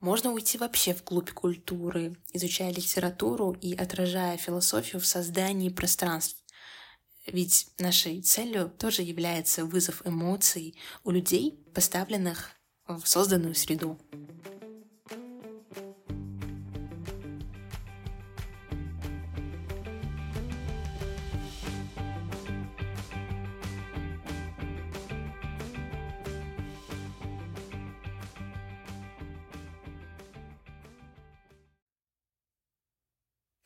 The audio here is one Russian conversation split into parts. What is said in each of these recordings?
Можно уйти вообще вглубь культуры, изучая литературу и отражая философию в создании пространств. Ведь нашей целью тоже является вызов эмоций у людей, поставленных в созданную среду.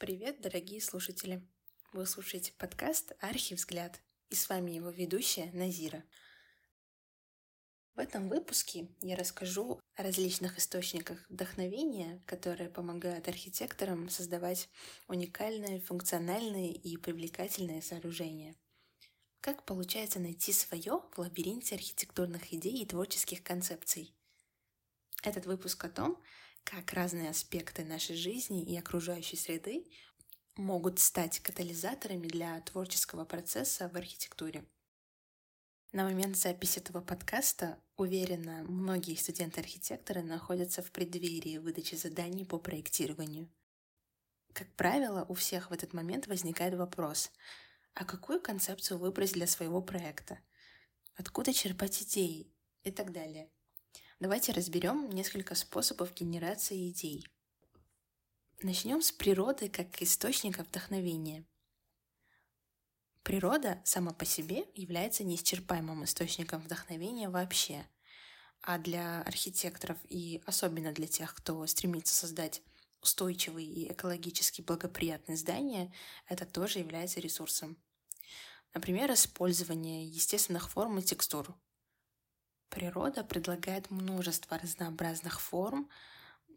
Привет, дорогие слушатели! Вы слушаете подкаст «Архивзгляд» и с вами его ведущая Назира. В этом выпуске я расскажу о различных источниках вдохновения, которые помогают архитекторам создавать уникальные, функциональные и привлекательные сооружения. Как получается найти свое в лабиринте архитектурных идей и творческих концепций? Этот выпуск о том, как разные аспекты нашей жизни и окружающей среды могут стать катализаторами для творческого процесса в архитектуре. На момент записи этого подкаста, уверена, многие студенты-архитекторы находятся в преддверии выдачи заданий по проектированию. Как правило, у всех в этот момент возникает вопрос, а какую концепцию выбрать для своего проекта? Откуда черпать идеи? И так далее. Давайте разберем несколько способов генерации идей. Начнем с природы как источника вдохновения. Природа сама по себе является неисчерпаемым источником вдохновения вообще. А для архитекторов и особенно для тех, кто стремится создать устойчивые и экологически благоприятные здания, это тоже является ресурсом. Например, использование естественных форм и текстур, Природа предлагает множество разнообразных форм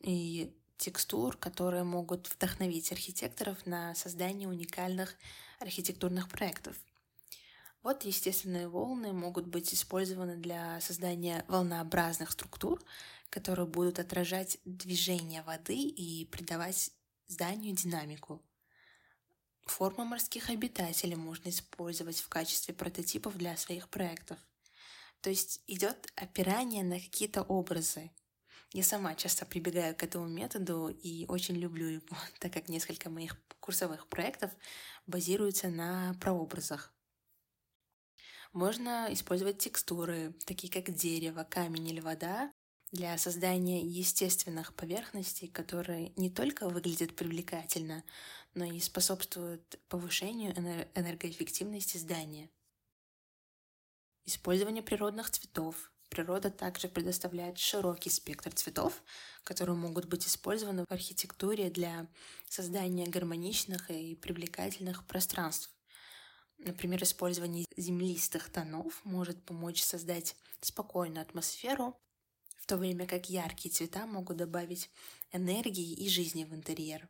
и текстур, которые могут вдохновить архитекторов на создание уникальных архитектурных проектов. Вот естественные волны могут быть использованы для создания волнообразных структур, которые будут отражать движение воды и придавать зданию динамику. Формы морских обитателей можно использовать в качестве прототипов для своих проектов – то есть идет опирание на какие-то образы. Я сама часто прибегаю к этому методу и очень люблю его, так как несколько моих курсовых проектов базируются на прообразах. Можно использовать текстуры, такие как дерево, камень или вода, для создания естественных поверхностей, которые не только выглядят привлекательно, но и способствуют повышению энергоэффективности здания. Использование природных цветов. Природа также предоставляет широкий спектр цветов, которые могут быть использованы в архитектуре для создания гармоничных и привлекательных пространств. Например, использование землистых тонов может помочь создать спокойную атмосферу, в то время как яркие цвета могут добавить энергии и жизни в интерьер.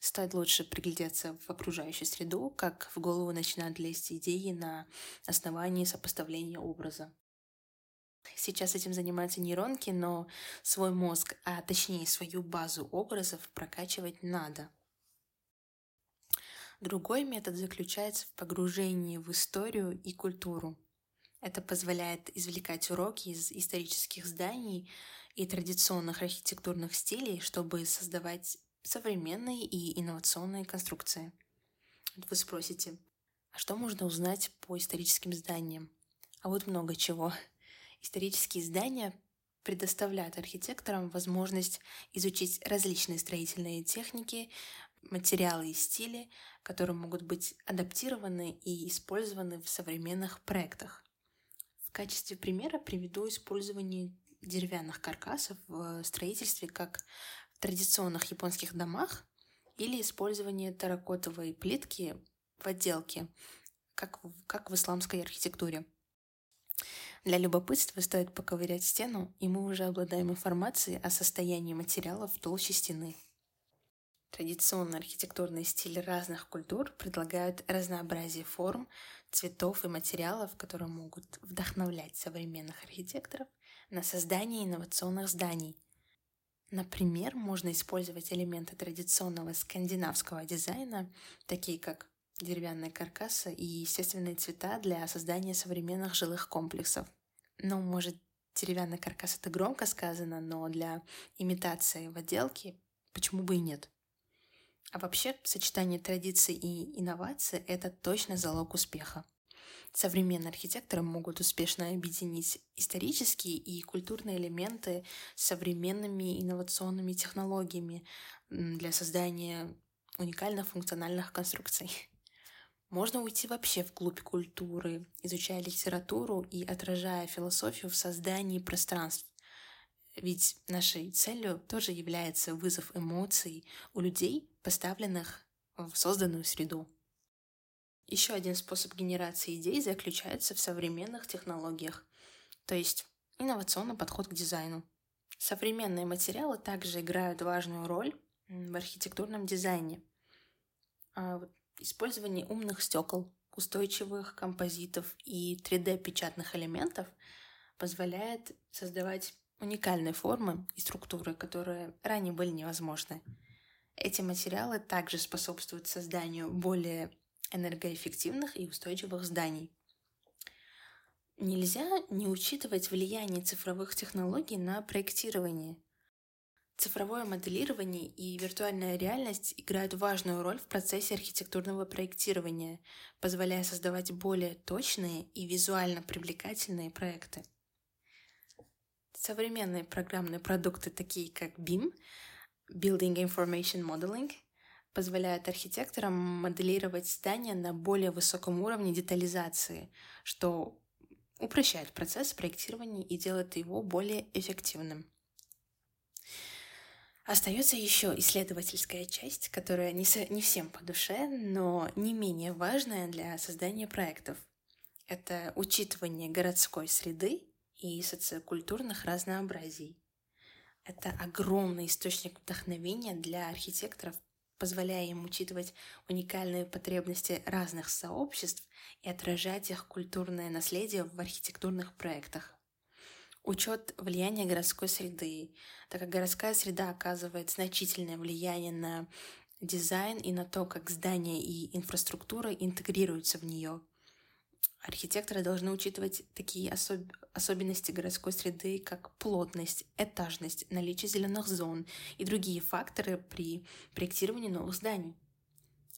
Стоит лучше приглядеться в окружающую среду, как в голову начинают лезть идеи на основании сопоставления образа. Сейчас этим занимаются нейронки, но свой мозг, а точнее свою базу образов прокачивать надо. Другой метод заключается в погружении в историю и культуру. Это позволяет извлекать уроки из исторических зданий и традиционных архитектурных стилей, чтобы создавать современные и инновационные конструкции. Вы спросите, а что можно узнать по историческим зданиям? А вот много чего. Исторические здания предоставляют архитекторам возможность изучить различные строительные техники, материалы и стили, которые могут быть адаптированы и использованы в современных проектах. В качестве примера приведу использование деревянных каркасов в строительстве как традиционных японских домах или использование терракотовой плитки в отделке, как, как в исламской архитектуре. Для любопытства стоит поковырять стену, и мы уже обладаем информацией о состоянии материалов в толще стены. Традиционные архитектурные стили разных культур предлагают разнообразие форм, цветов и материалов, которые могут вдохновлять современных архитекторов на создание инновационных зданий – Например, можно использовать элементы традиционного скандинавского дизайна, такие как деревянные каркасы и естественные цвета для создания современных жилых комплексов. Но, может, деревянный каркас — это громко сказано, но для имитации в отделке почему бы и нет? А вообще, сочетание традиций и инноваций — это точно залог успеха. Современные архитекторы могут успешно объединить исторические и культурные элементы с современными инновационными технологиями для создания уникальных функциональных конструкций. Можно уйти вообще вглубь культуры, изучая литературу и отражая философию в создании пространств. Ведь нашей целью тоже является вызов эмоций у людей, поставленных в созданную среду. Еще один способ генерации идей заключается в современных технологиях, то есть инновационный подход к дизайну. Современные материалы также играют важную роль в архитектурном дизайне. А использование умных стекол, устойчивых композитов и 3D-печатных элементов позволяет создавать уникальные формы и структуры, которые ранее были невозможны. Эти материалы также способствуют созданию более энергоэффективных и устойчивых зданий. Нельзя не учитывать влияние цифровых технологий на проектирование. Цифровое моделирование и виртуальная реальность играют важную роль в процессе архитектурного проектирования, позволяя создавать более точные и визуально привлекательные проекты. Современные программные продукты, такие как BIM, Building Information Modeling, позволяют архитекторам моделировать здания на более высоком уровне детализации, что упрощает процесс проектирования и делает его более эффективным. Остается еще исследовательская часть, которая не, со, не всем по душе, но не менее важная для создания проектов. Это учитывание городской среды и социокультурных разнообразий. Это огромный источник вдохновения для архитекторов, позволяя им учитывать уникальные потребности разных сообществ и отражать их культурное наследие в архитектурных проектах. Учет влияния городской среды, так как городская среда оказывает значительное влияние на дизайн и на то, как здания и инфраструктура интегрируются в нее – Архитекторы должны учитывать такие особ... особенности городской среды, как плотность, этажность, наличие зеленых зон и другие факторы при проектировании новых зданий.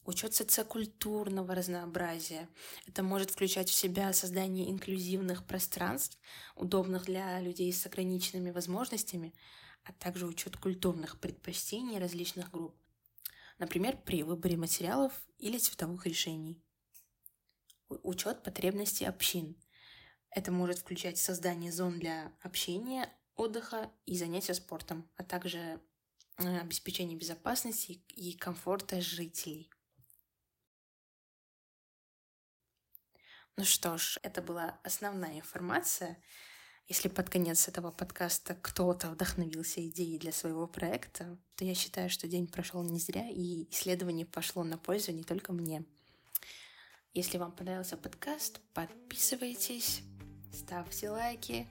Учет социокультурного разнообразия. Это может включать в себя создание инклюзивных пространств, удобных для людей с ограниченными возможностями, а также учет культурных предпочтений различных групп, например, при выборе материалов или цветовых решений учет потребностей общин. Это может включать создание зон для общения, отдыха и занятия спортом, а также э, обеспечение безопасности и комфорта жителей. Ну что ж, это была основная информация. Если под конец этого подкаста кто-то вдохновился идеей для своего проекта, то я считаю, что день прошел не зря, и исследование пошло на пользу не только мне. Если вам понравился подкаст, подписывайтесь, ставьте лайки,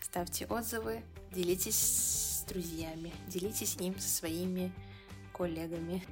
ставьте отзывы, делитесь с друзьями, делитесь им со своими коллегами.